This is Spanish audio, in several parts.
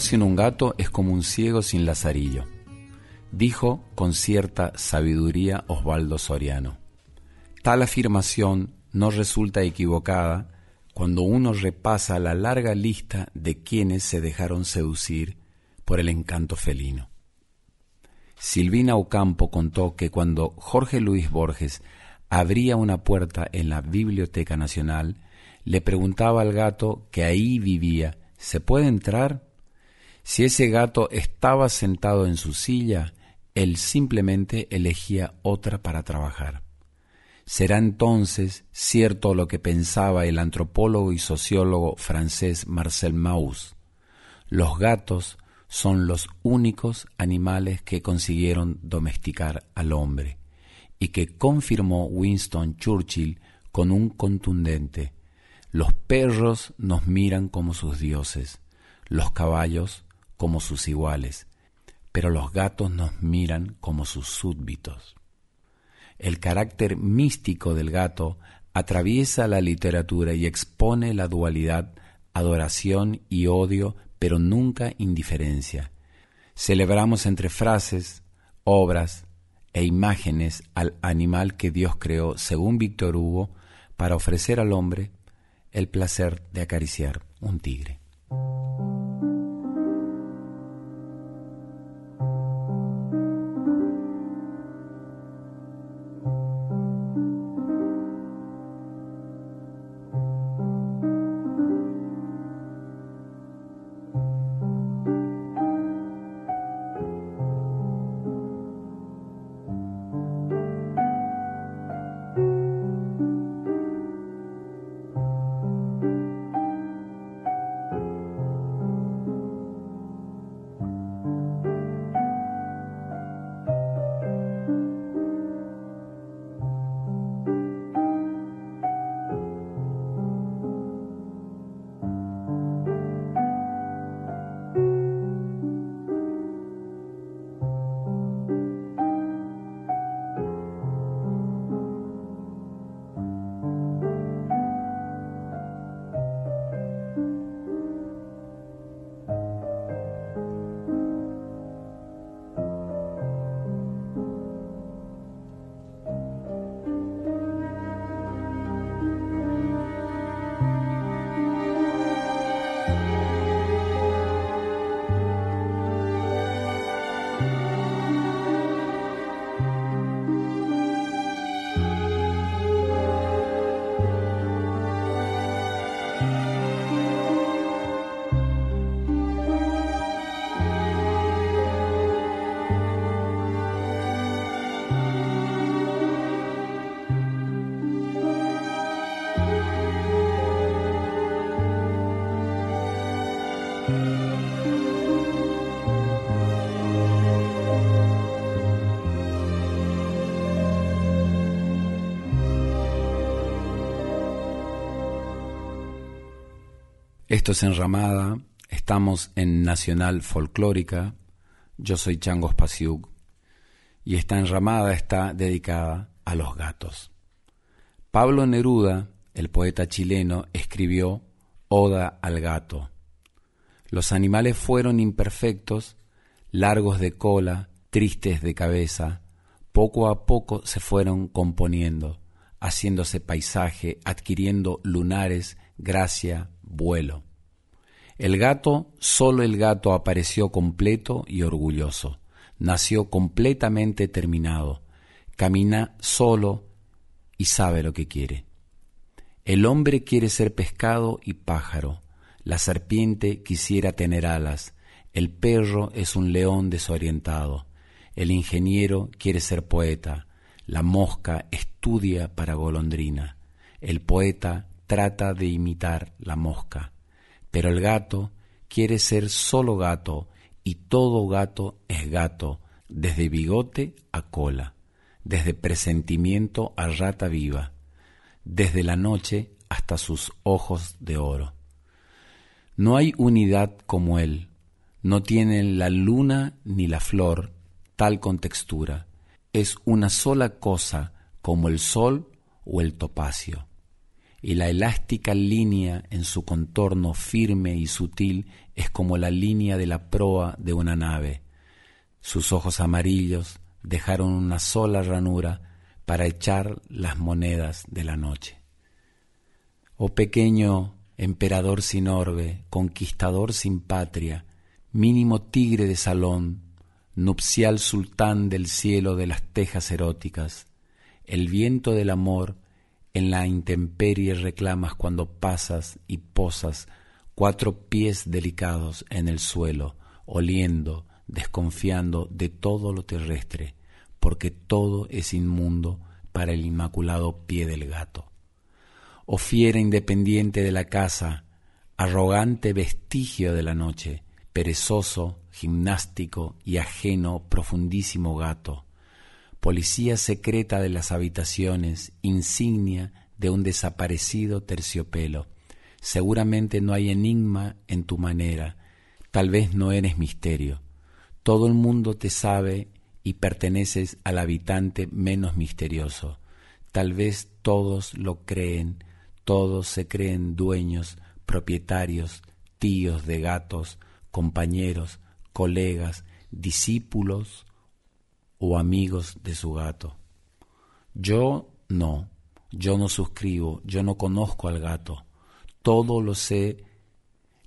Sin un gato es como un ciego sin lazarillo, dijo con cierta sabiduría Osvaldo Soriano. Tal afirmación no resulta equivocada cuando uno repasa la larga lista de quienes se dejaron seducir por el encanto felino. Silvina Ocampo contó que cuando Jorge Luis Borges abría una puerta en la Biblioteca Nacional, le preguntaba al gato que ahí vivía ¿Se puede entrar? Si ese gato estaba sentado en su silla, él simplemente elegía otra para trabajar. Será entonces cierto lo que pensaba el antropólogo y sociólogo francés Marcel Mauss. Los gatos son los únicos animales que consiguieron domesticar al hombre, y que confirmó Winston Churchill con un contundente los perros nos miran como sus dioses, los caballos como sus iguales, pero los gatos nos miran como sus súbditos. El carácter místico del gato atraviesa la literatura y expone la dualidad, adoración y odio, pero nunca indiferencia. Celebramos entre frases, obras e imágenes al animal que Dios creó, según Víctor Hugo, para ofrecer al hombre el placer de acariciar un tigre. Esto es Enramada, Estamos en Nacional Folclórica. Yo soy Changos Pasiuk y esta enramada está dedicada a los gatos. Pablo Neruda, el poeta chileno, escribió Oda al gato. Los animales fueron imperfectos, largos de cola, tristes de cabeza, poco a poco se fueron componiendo, haciéndose paisaje, adquiriendo lunares, gracia, vuelo. El gato, solo el gato apareció completo y orgulloso. Nació completamente terminado. Camina solo y sabe lo que quiere. El hombre quiere ser pescado y pájaro. La serpiente quisiera tener alas. El perro es un león desorientado. El ingeniero quiere ser poeta. La mosca estudia para golondrina. El poeta trata de imitar la mosca. Pero el gato quiere ser solo gato y todo gato es gato, desde bigote a cola, desde presentimiento a rata viva, desde la noche hasta sus ojos de oro. No hay unidad como él, no tiene la luna ni la flor tal contextura, es una sola cosa como el sol o el topacio y la elástica línea en su contorno firme y sutil es como la línea de la proa de una nave. Sus ojos amarillos dejaron una sola ranura para echar las monedas de la noche. Oh pequeño emperador sin orbe, conquistador sin patria, mínimo tigre de salón, nupcial sultán del cielo de las tejas eróticas, el viento del amor en la intemperie reclamas cuando pasas y posas cuatro pies delicados en el suelo, oliendo, desconfiando de todo lo terrestre, porque todo es inmundo para el inmaculado pie del gato. Oh fiera independiente de la casa, arrogante vestigio de la noche, perezoso, gimnástico y ajeno profundísimo gato, policía secreta de las habitaciones, insignia de un desaparecido terciopelo. Seguramente no hay enigma en tu manera, tal vez no eres misterio. Todo el mundo te sabe y perteneces al habitante menos misterioso. Tal vez todos lo creen, todos se creen dueños, propietarios, tíos de gatos, compañeros, colegas, discípulos o amigos de su gato. Yo no, yo no suscribo, yo no conozco al gato, todo lo sé,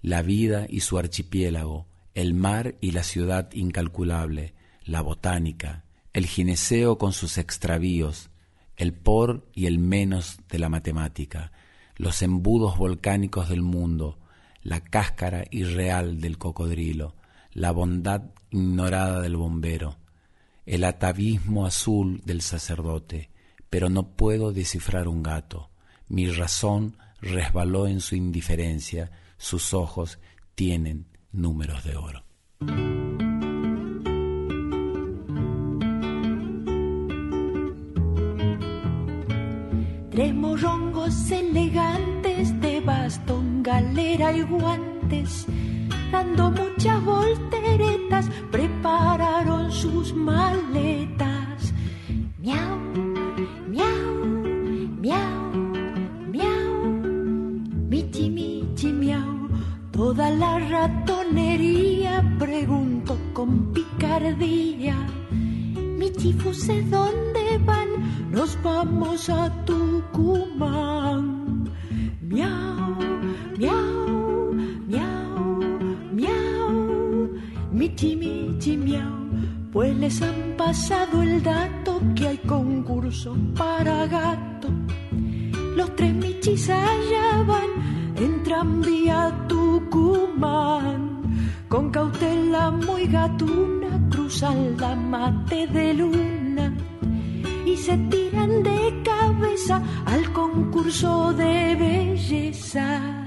la vida y su archipiélago, el mar y la ciudad incalculable, la botánica, el gineceo con sus extravíos, el por y el menos de la matemática, los embudos volcánicos del mundo, la cáscara irreal del cocodrilo, la bondad ignorada del bombero, el atavismo azul del sacerdote, pero no puedo descifrar un gato. Mi razón resbaló en su indiferencia, sus ojos tienen números de oro. Tres morrongos elegantes de bastón, galera y guantes dando muchas volteretas, prepararon sus maletas. Miau, miau, miau, miau, michi, michi, miau. Toda la ratonería preguntó con picardía. Michi, fuse, ¿dónde van? Nos vamos a Tucumán. Miau, miau michi miau, pues les han pasado el dato que hay concurso para gato. Los tres michis allá van, entran vía Tucumán, con cautela muy gatuna cruzan la mate de luna y se tiran de cabeza al concurso de belleza.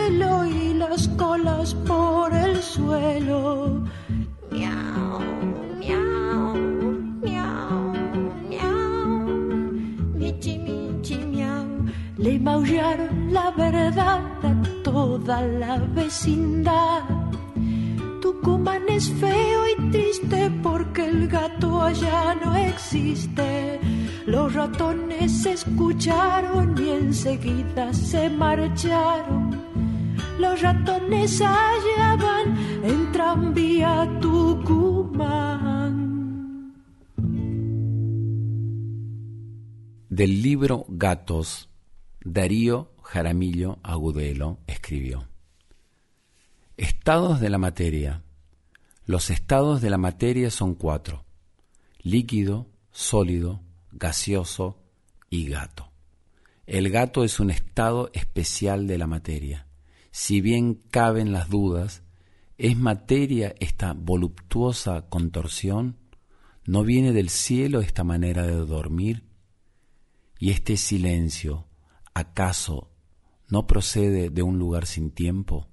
vecindad. Tucumán es feo y triste porque el gato allá no existe. Los ratones escucharon y enseguida se marcharon. Los ratones allá en tranvía Tucumán. Del libro Gatos, Darío Jaramillo Agudelo escribió. Estados de la materia. Los estados de la materia son cuatro. Líquido, sólido, gaseoso y gato. El gato es un estado especial de la materia. Si bien caben las dudas, ¿es materia esta voluptuosa contorsión? ¿No viene del cielo esta manera de dormir? ¿Y este silencio, acaso, no procede de un lugar sin tiempo?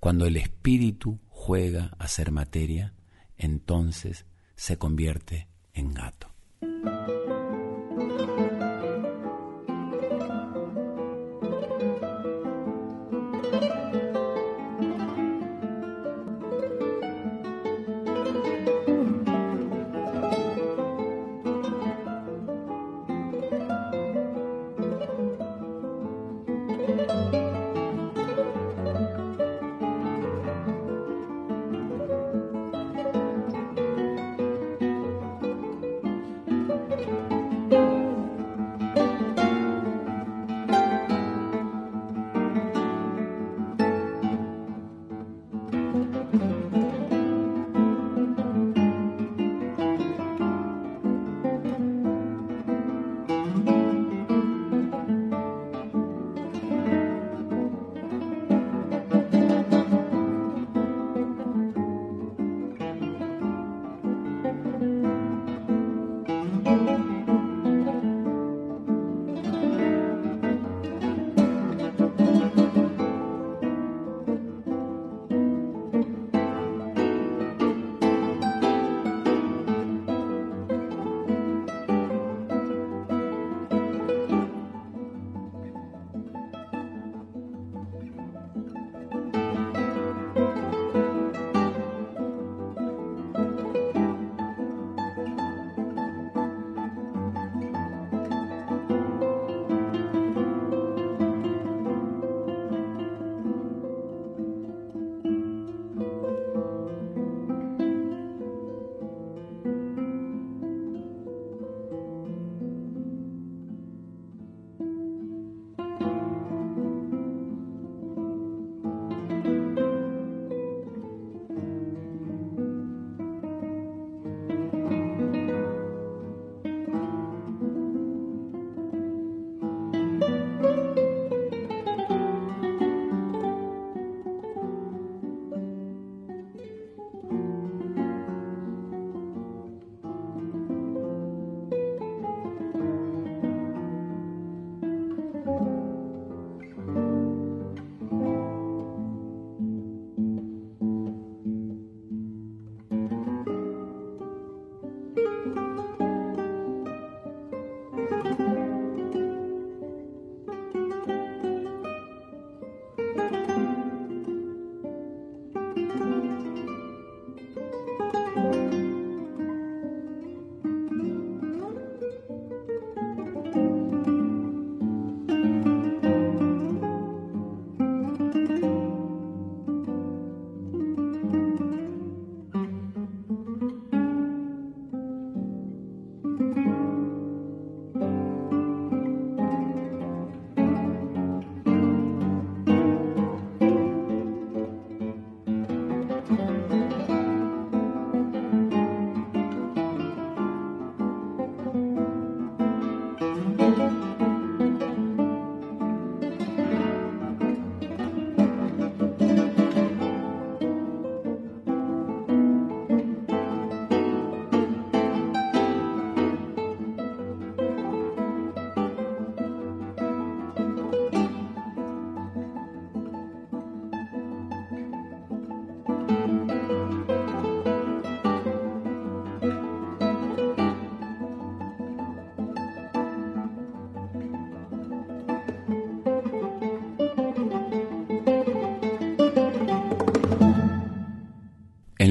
Cuando el espíritu juega a ser materia, entonces se convierte en gato.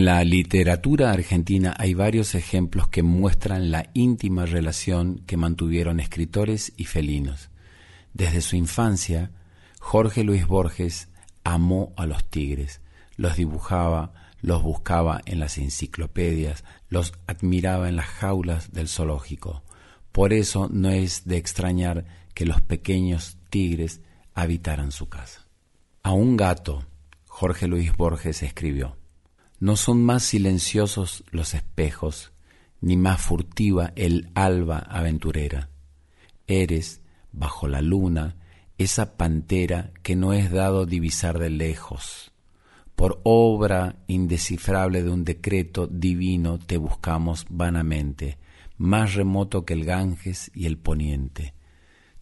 En la literatura argentina hay varios ejemplos que muestran la íntima relación que mantuvieron escritores y felinos. Desde su infancia, Jorge Luis Borges amó a los tigres, los dibujaba, los buscaba en las enciclopedias, los admiraba en las jaulas del zoológico. Por eso no es de extrañar que los pequeños tigres habitaran su casa. A un gato, Jorge Luis Borges escribió, no son más silenciosos los espejos, ni más furtiva el alba aventurera. Eres, bajo la luna, esa pantera que no es dado divisar de lejos. Por obra indescifrable de un decreto divino te buscamos vanamente, más remoto que el Ganges y el poniente.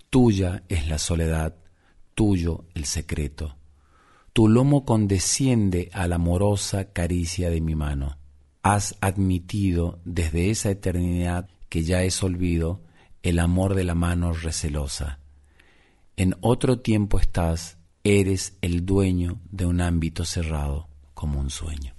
Tuya es la soledad, tuyo el secreto tu lomo condesciende a la amorosa caricia de mi mano. Has admitido desde esa eternidad que ya es olvido el amor de la mano recelosa. En otro tiempo estás, eres el dueño de un ámbito cerrado como un sueño.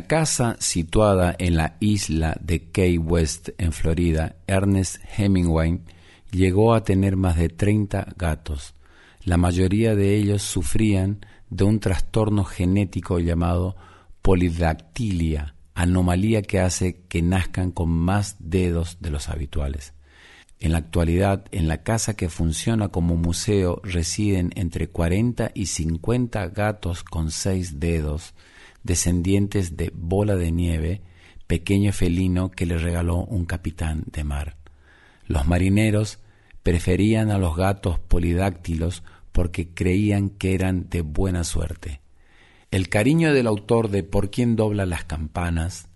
La casa situada en la isla de Key West, en Florida, Ernest Hemingway llegó a tener más de 30 gatos. La mayoría de ellos sufrían de un trastorno genético llamado polidactilia, anomalía que hace que nazcan con más dedos de los habituales. En la actualidad, en la casa que funciona como museo residen entre 40 y 50 gatos con seis dedos, descendientes de Bola de Nieve, pequeño felino que le regaló un capitán de mar. Los marineros preferían a los gatos polidáctilos porque creían que eran de buena suerte. El cariño del autor de Por quién dobla las campanas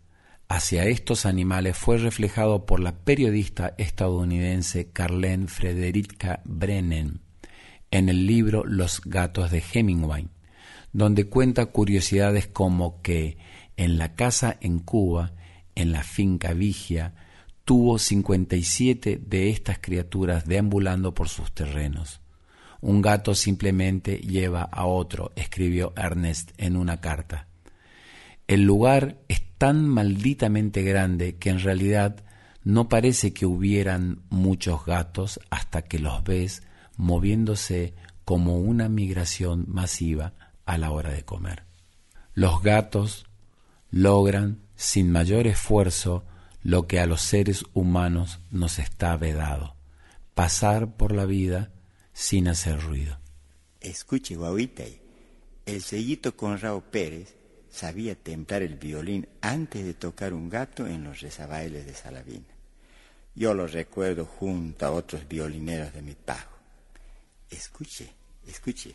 hacia estos animales fue reflejado por la periodista estadounidense Carlene Frederica Brennan en el libro Los gatos de Hemingway, donde cuenta curiosidades como que en la casa en Cuba, en la finca Vigia, tuvo 57 de estas criaturas deambulando por sus terrenos. Un gato simplemente lleva a otro, escribió Ernest en una carta. El lugar es tan malditamente grande que en realidad no parece que hubieran muchos gatos hasta que los ves moviéndose como una migración masiva a la hora de comer. Los gatos logran sin mayor esfuerzo lo que a los seres humanos nos está vedado, pasar por la vida sin hacer ruido. Escuche, guauita, el sellito Conrado Pérez sabía templar el violín antes de tocar un gato en los rezabailes de Salavina. Yo lo recuerdo junto a otros violineros de mi pago. Escuche, escuche.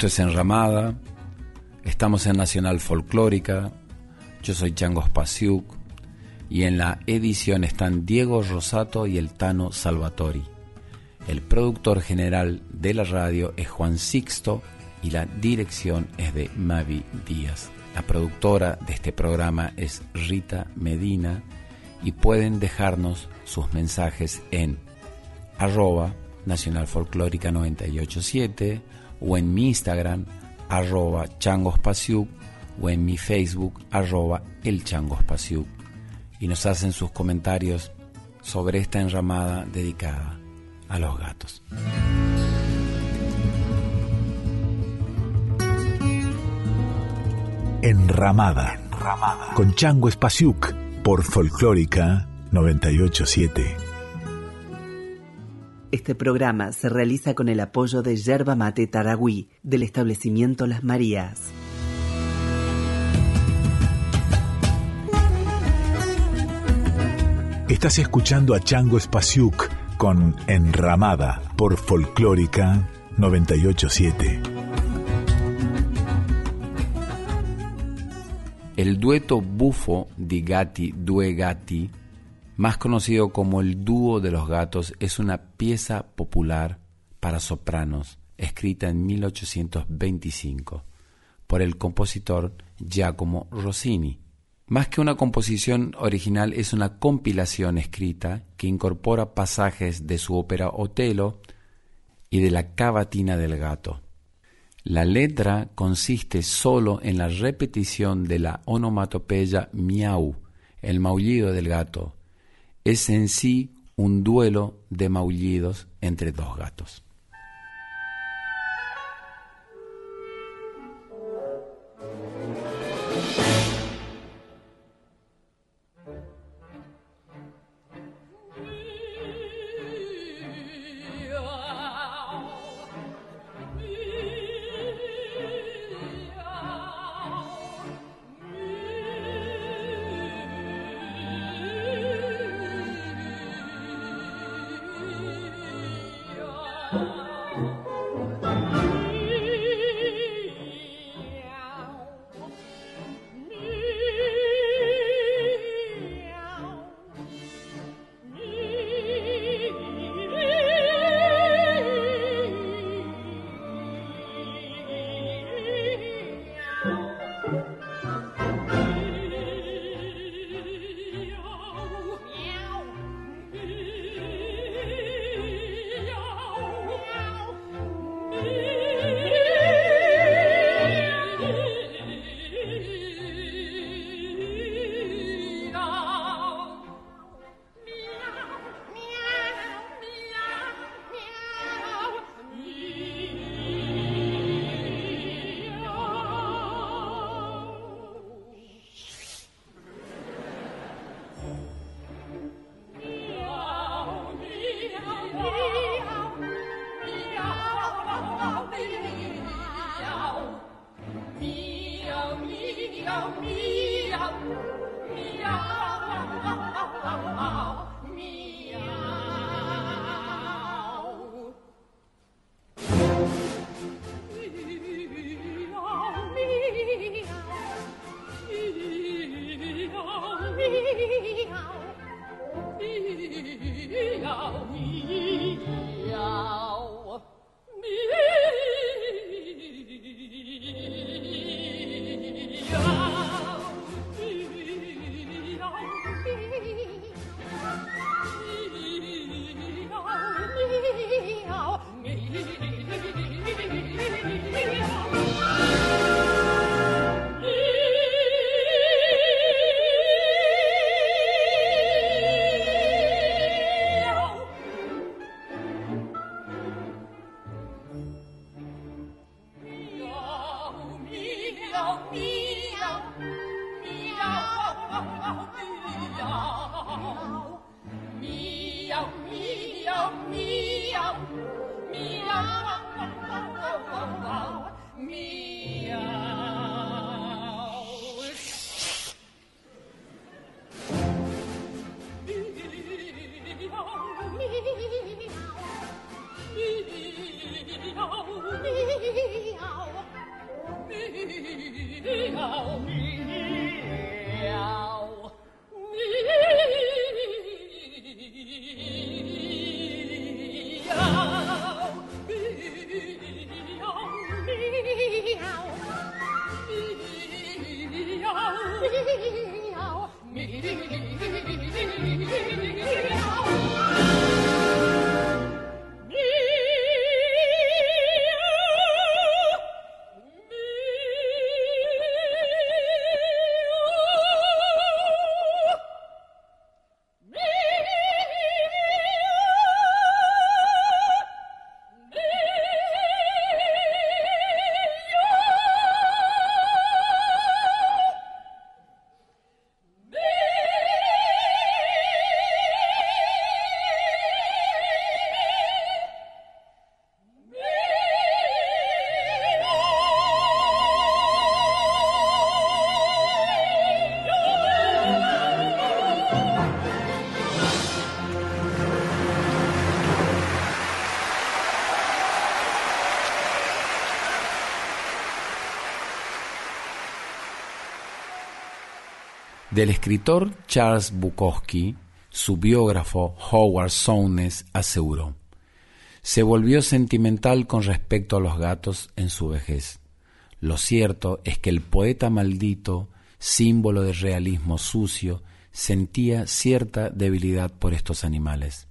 Esto es Enramada, estamos en Nacional Folclórica, yo soy Chango Spasiuk y en la edición están Diego Rosato y el Tano Salvatori. El productor general de la radio es Juan Sixto y la dirección es de Mavi Díaz. La productora de este programa es Rita Medina y pueden dejarnos sus mensajes en arroba Nacional Folclórica 987 o en mi Instagram arroba changospasiuk o en mi Facebook arroba el changospasiuk y nos hacen sus comentarios sobre esta enramada dedicada a los gatos. Enramada, Enramada. con Chango Espasiuk por Folclórica 987. Este programa se realiza con el apoyo de Yerba Mate Taragüí del establecimiento Las Marías. Estás escuchando a Chango Espasiuk con Enramada por Folclórica 987. El dueto bufo di gatti due gatti, más conocido como el dúo de los gatos, es una pieza popular para sopranos escrita en 1825 por el compositor Giacomo Rossini. Más que una composición original es una compilación escrita que incorpora pasajes de su ópera Otelo y de la cavatina del gato. La letra consiste solo en la repetición de la onomatopeya miau, el maullido del gato. Es en sí un duelo de maullidos entre dos gatos. Del escritor Charles Bukowski, su biógrafo Howard Souness aseguró, se volvió sentimental con respecto a los gatos en su vejez. Lo cierto es que el poeta maldito, símbolo de realismo sucio, sentía cierta debilidad por estos animales.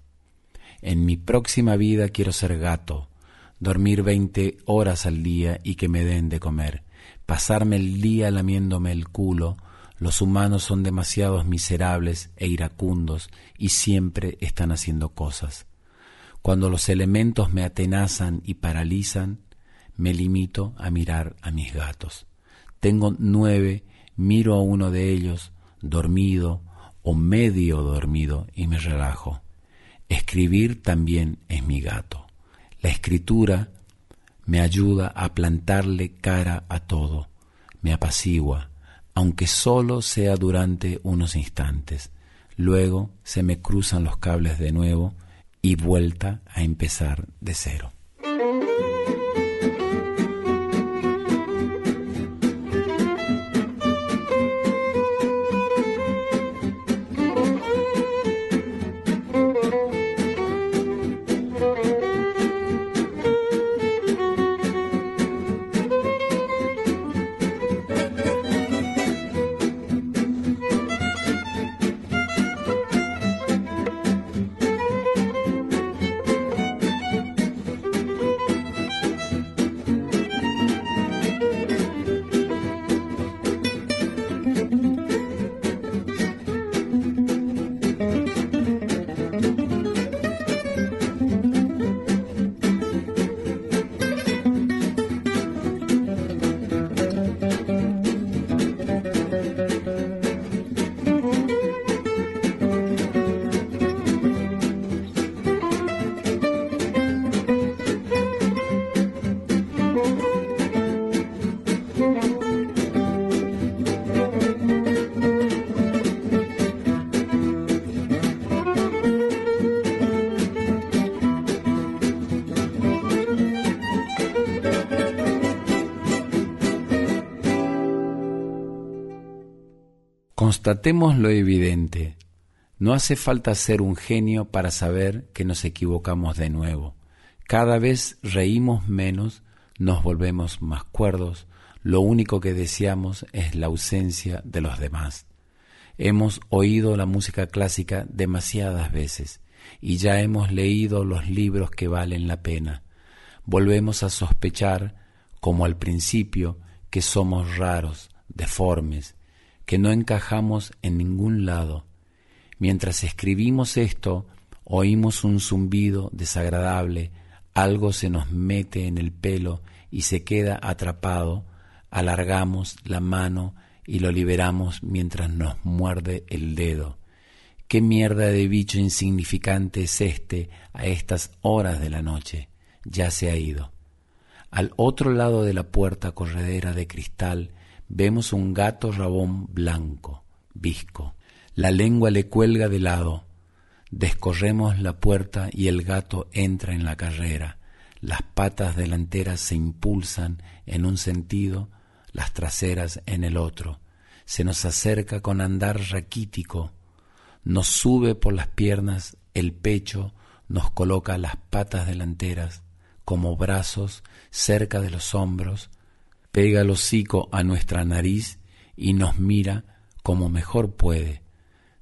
En mi próxima vida quiero ser gato, dormir veinte horas al día y que me den de comer, pasarme el día lamiéndome el culo, los humanos son demasiados miserables e iracundos y siempre están haciendo cosas. Cuando los elementos me atenazan y paralizan, me limito a mirar a mis gatos. Tengo nueve, miro a uno de ellos, dormido o medio dormido, y me relajo. Escribir también es mi gato. La escritura me ayuda a plantarle cara a todo, me apacigua, aunque solo sea durante unos instantes. Luego se me cruzan los cables de nuevo y vuelta a empezar de cero. Constatemos lo evidente. No hace falta ser un genio para saber que nos equivocamos de nuevo. Cada vez reímos menos, nos volvemos más cuerdos, lo único que deseamos es la ausencia de los demás. Hemos oído la música clásica demasiadas veces y ya hemos leído los libros que valen la pena. Volvemos a sospechar, como al principio, que somos raros, deformes, que no encajamos en ningún lado. Mientras escribimos esto, oímos un zumbido desagradable, algo se nos mete en el pelo y se queda atrapado, alargamos la mano y lo liberamos mientras nos muerde el dedo. ¿Qué mierda de bicho insignificante es este a estas horas de la noche? Ya se ha ido. Al otro lado de la puerta corredera de cristal vemos un gato rabón blanco, visco. La lengua le cuelga de lado. Descorremos la puerta y el gato entra en la carrera. Las patas delanteras se impulsan en un sentido, las traseras en el otro. Se nos acerca con andar raquítico. Nos sube por las piernas el pecho, nos coloca las patas delanteras como brazos cerca de los hombros, pega el hocico a nuestra nariz y nos mira como mejor puede.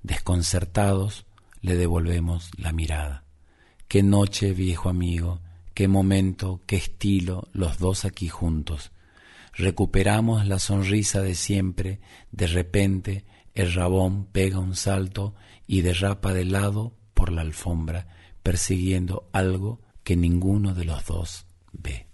Desconcertados le devolvemos la mirada. Qué noche, viejo amigo, qué momento, qué estilo, los dos aquí juntos. Recuperamos la sonrisa de siempre, de repente el rabón pega un salto y derrapa de lado por la alfombra, persiguiendo algo que ninguno de los dos ve.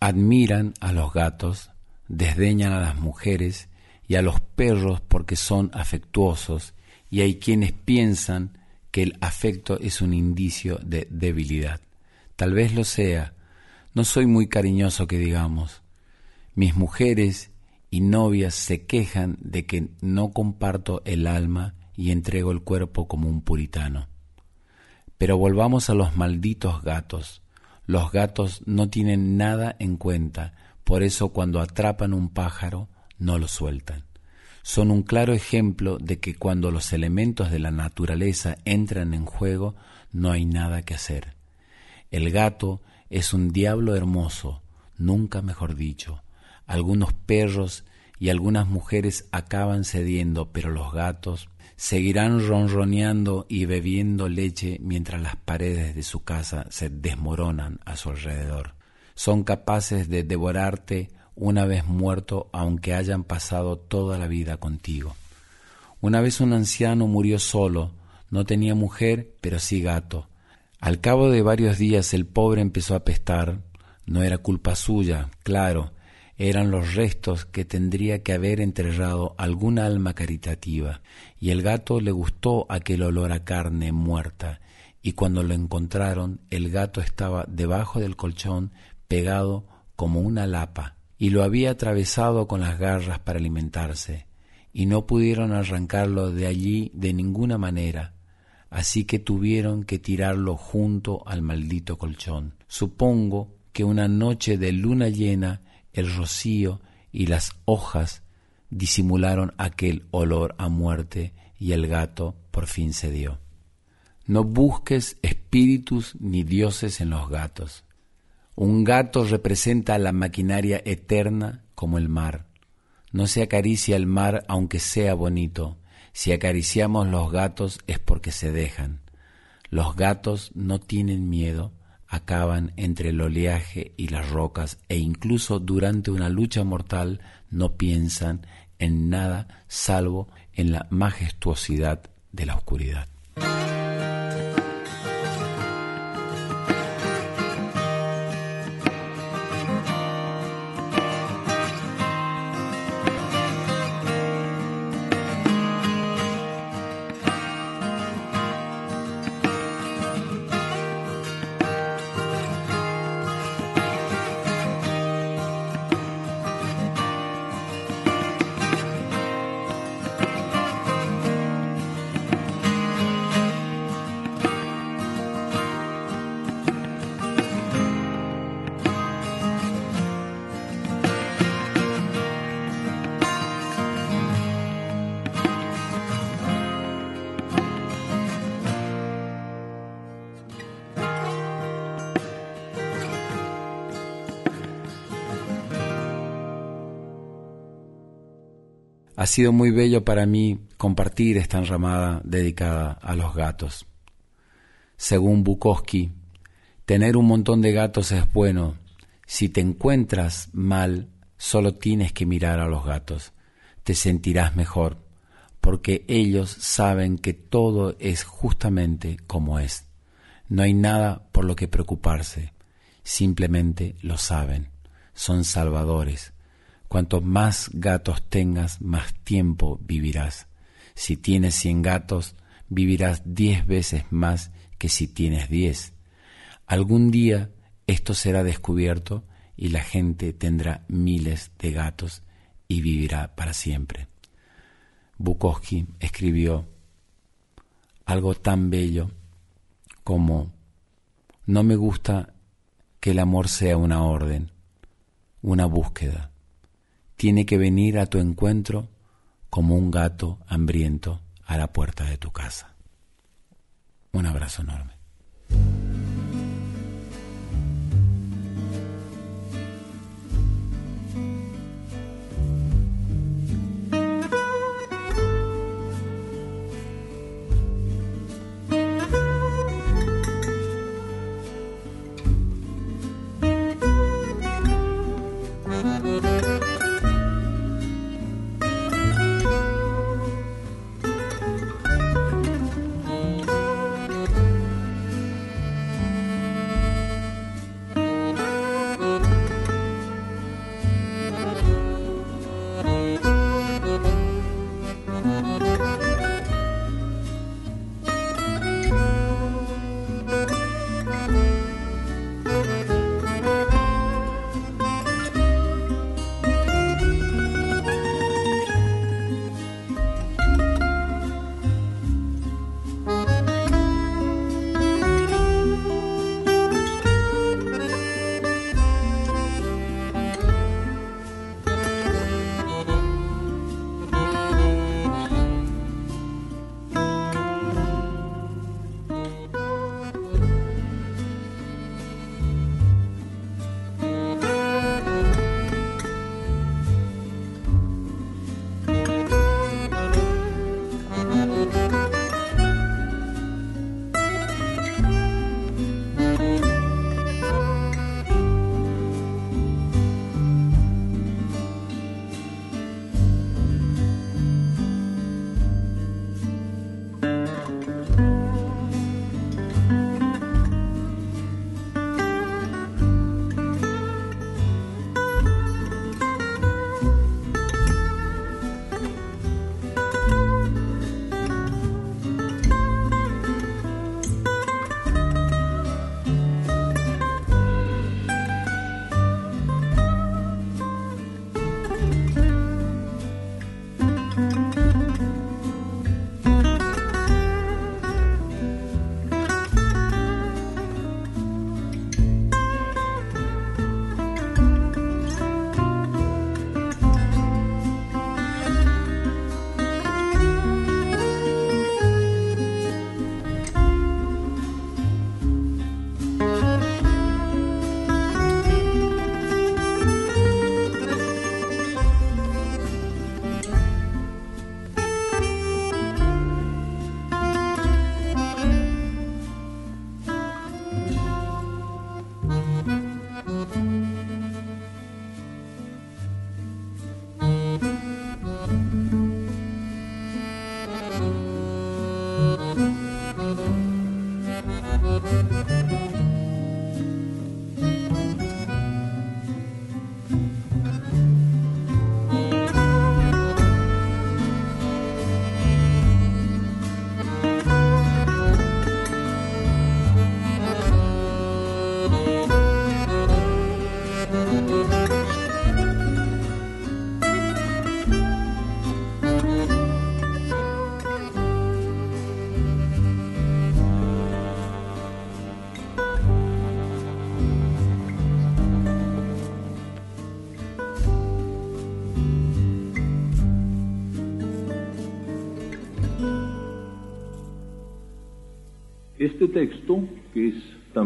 Admiran a los gatos, desdeñan a las mujeres y a los perros porque son afectuosos, y hay quienes piensan que el afecto es un indicio de debilidad. Tal vez lo sea, no soy muy cariñoso que digamos. Mis mujeres y novias se quejan de que no comparto el alma y entrego el cuerpo como un puritano. Pero volvamos a los malditos gatos. Los gatos no tienen nada en cuenta, por eso cuando atrapan un pájaro no lo sueltan. Son un claro ejemplo de que cuando los elementos de la naturaleza entran en juego no hay nada que hacer. El gato es un diablo hermoso, nunca mejor dicho. Algunos perros y algunas mujeres acaban cediendo, pero los gatos seguirán ronroneando y bebiendo leche mientras las paredes de su casa se desmoronan a su alrededor. Son capaces de devorarte una vez muerto aunque hayan pasado toda la vida contigo. Una vez un anciano murió solo, no tenía mujer, pero sí gato. Al cabo de varios días el pobre empezó a pestar. No era culpa suya, claro, eran los restos que tendría que haber enterrado algún alma caritativa, y el gato le gustó aquel olor a carne muerta, y cuando lo encontraron el gato estaba debajo del colchón pegado como una lapa, y lo había atravesado con las garras para alimentarse, y no pudieron arrancarlo de allí de ninguna manera, así que tuvieron que tirarlo junto al maldito colchón. Supongo que una noche de luna llena el rocío y las hojas disimularon aquel olor a muerte y el gato por fin cedió. No busques espíritus ni dioses en los gatos. Un gato representa la maquinaria eterna como el mar. No se acaricia el mar aunque sea bonito. Si acariciamos los gatos es porque se dejan. Los gatos no tienen miedo, acaban entre el oleaje y las rocas e incluso durante una lucha mortal no piensan en nada salvo en la majestuosidad de la oscuridad. Sido muy bello para mí compartir esta enramada dedicada a los gatos. Según Bukowski, tener un montón de gatos es bueno. Si te encuentras mal, solo tienes que mirar a los gatos. Te sentirás mejor, porque ellos saben que todo es justamente como es. No hay nada por lo que preocuparse, simplemente lo saben. Son salvadores Cuanto más gatos tengas, más tiempo vivirás. Si tienes cien gatos, vivirás diez veces más que si tienes diez. Algún día esto será descubierto y la gente tendrá miles de gatos y vivirá para siempre. Bukowski escribió algo tan bello como no me gusta que el amor sea una orden, una búsqueda tiene que venir a tu encuentro como un gato hambriento a la puerta de tu casa. Un abrazo enorme.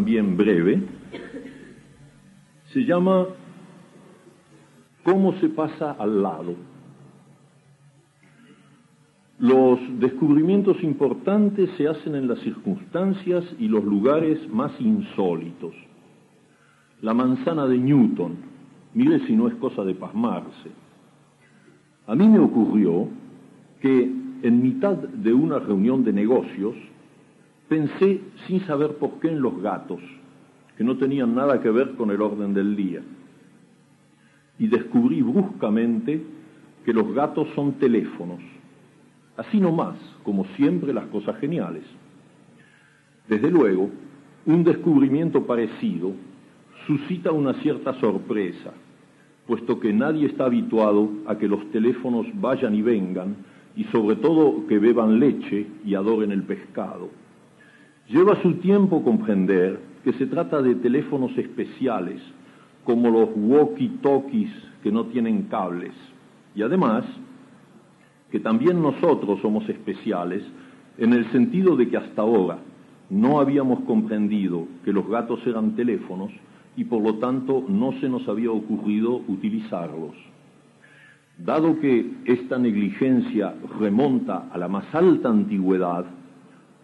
También breve, se llama ¿Cómo se pasa al lado? Los descubrimientos importantes se hacen en las circunstancias y los lugares más insólitos. La manzana de Newton, mire si no es cosa de pasmarse. A mí me ocurrió que en mitad de una reunión de negocios pensé sin saber por qué en los gatos, que no tenían nada que ver con el orden del día. Y descubrí bruscamente que los gatos son teléfonos Así nomás, como siempre, las cosas geniales. Desde luego, un descubrimiento parecido suscita una cierta sorpresa, puesto que nadie está habituado a que los teléfonos vayan y vengan, y sobre todo que beban leche y adoren el pescado. Lleva su tiempo comprender que se trata de teléfonos especiales, como los walkie-talkies que no tienen cables, y además que también nosotros somos especiales en el sentido de que hasta ahora no habíamos comprendido que los gatos eran teléfonos y por lo tanto no se nos había ocurrido utilizarlos. Dado que esta negligencia remonta a la más alta antigüedad,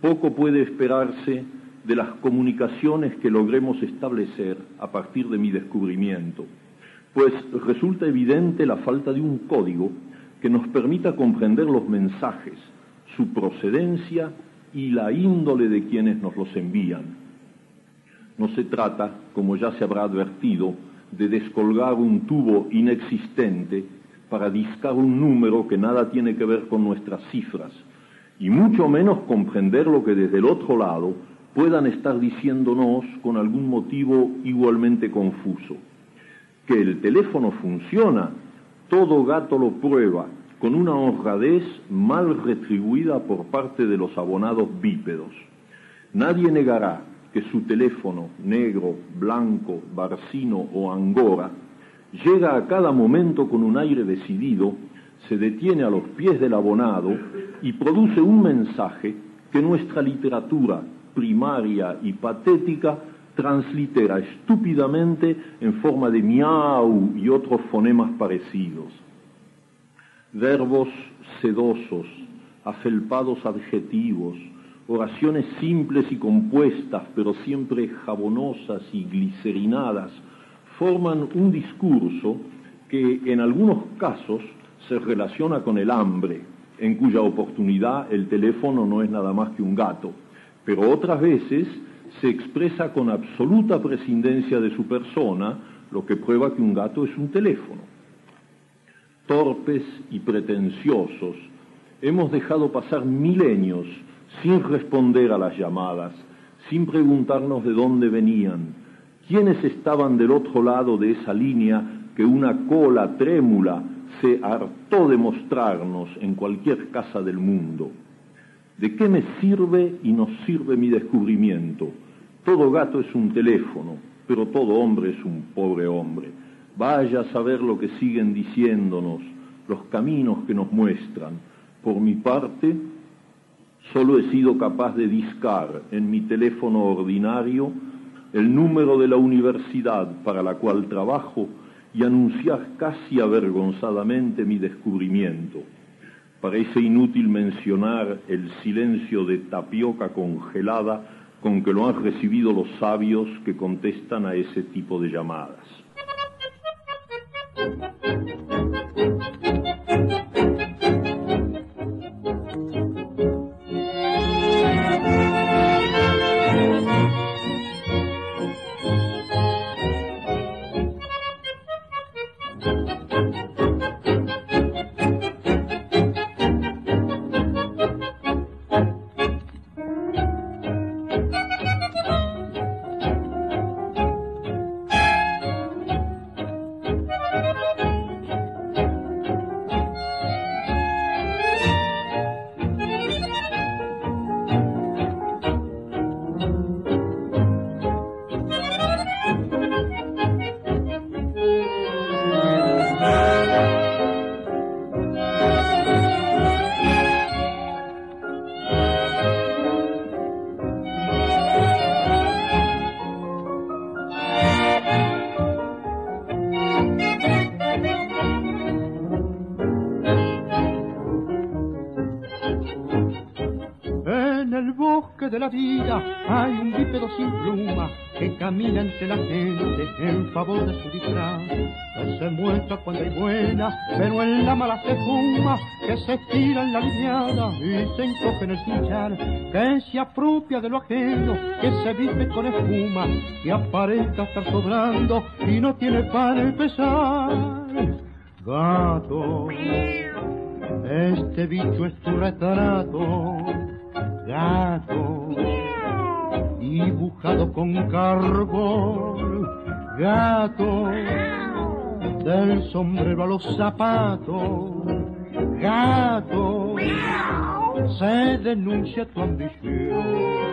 poco puede esperarse de las comunicaciones que logremos establecer a partir de mi descubrimiento, pues resulta evidente la falta de un código que nos permita comprender los mensajes, su procedencia y la índole de quienes nos los envían. No se trata, como ya se habrá advertido, de descolgar un tubo inexistente para discar un número que nada tiene que ver con nuestras cifras, y mucho menos comprender lo que desde el otro lado puedan estar diciéndonos con algún motivo igualmente confuso. Que el teléfono funciona todo gato lo prueba, con una honradez mal retribuida por parte de los abonados bípedos. Nadie negará que su teléfono negro, blanco, barcino o angora llega a cada momento con un aire decidido, se detiene a los pies del abonado y produce un mensaje que nuestra literatura primaria y patética translitera estúpidamente en forma de miau y otros fonemas parecidos. Verbos sedosos, afelpados adjetivos, oraciones simples y compuestas, pero siempre jabonosas y glicerinadas, forman un discurso que en algunos casos se relaciona con el hambre, en cuya oportunidad el teléfono no es nada más que un gato, pero otras veces se expresa con absoluta prescindencia de su persona, lo que prueba que un gato es un teléfono. Torpes y pretenciosos, hemos dejado pasar milenios sin responder a las llamadas, sin preguntarnos de dónde venían, quiénes estaban del otro lado de esa línea que una cola trémula se hartó de mostrarnos en cualquier casa del mundo. ¿De qué me sirve y nos sirve mi descubrimiento? Todo gato es un teléfono, pero todo hombre es un pobre hombre. Vaya a saber lo que siguen diciéndonos, los caminos que nos muestran. Por mi parte, solo he sido capaz de discar en mi teléfono ordinario el número de la universidad para la cual trabajo y anunciar casi avergonzadamente mi descubrimiento. Parece inútil mencionar el silencio de tapioca congelada con que lo han recibido los sabios que contestan a ese tipo de llamadas. Hay un bípedo sin pluma que camina entre la gente en favor de su disfraz. Que se muestra cuando hay buena, pero en la mala se fuma, que se tira en la lineada y se encoge en el cinchar, que se apropia de lo ajeno, que se viste con espuma, que aparenta estar sobrando y no tiene para empezar. Gato, este bicho es tu retrato, gato dibujado con carbón, gato, del sombrero a los zapatos, gato, se denuncia tu ambición.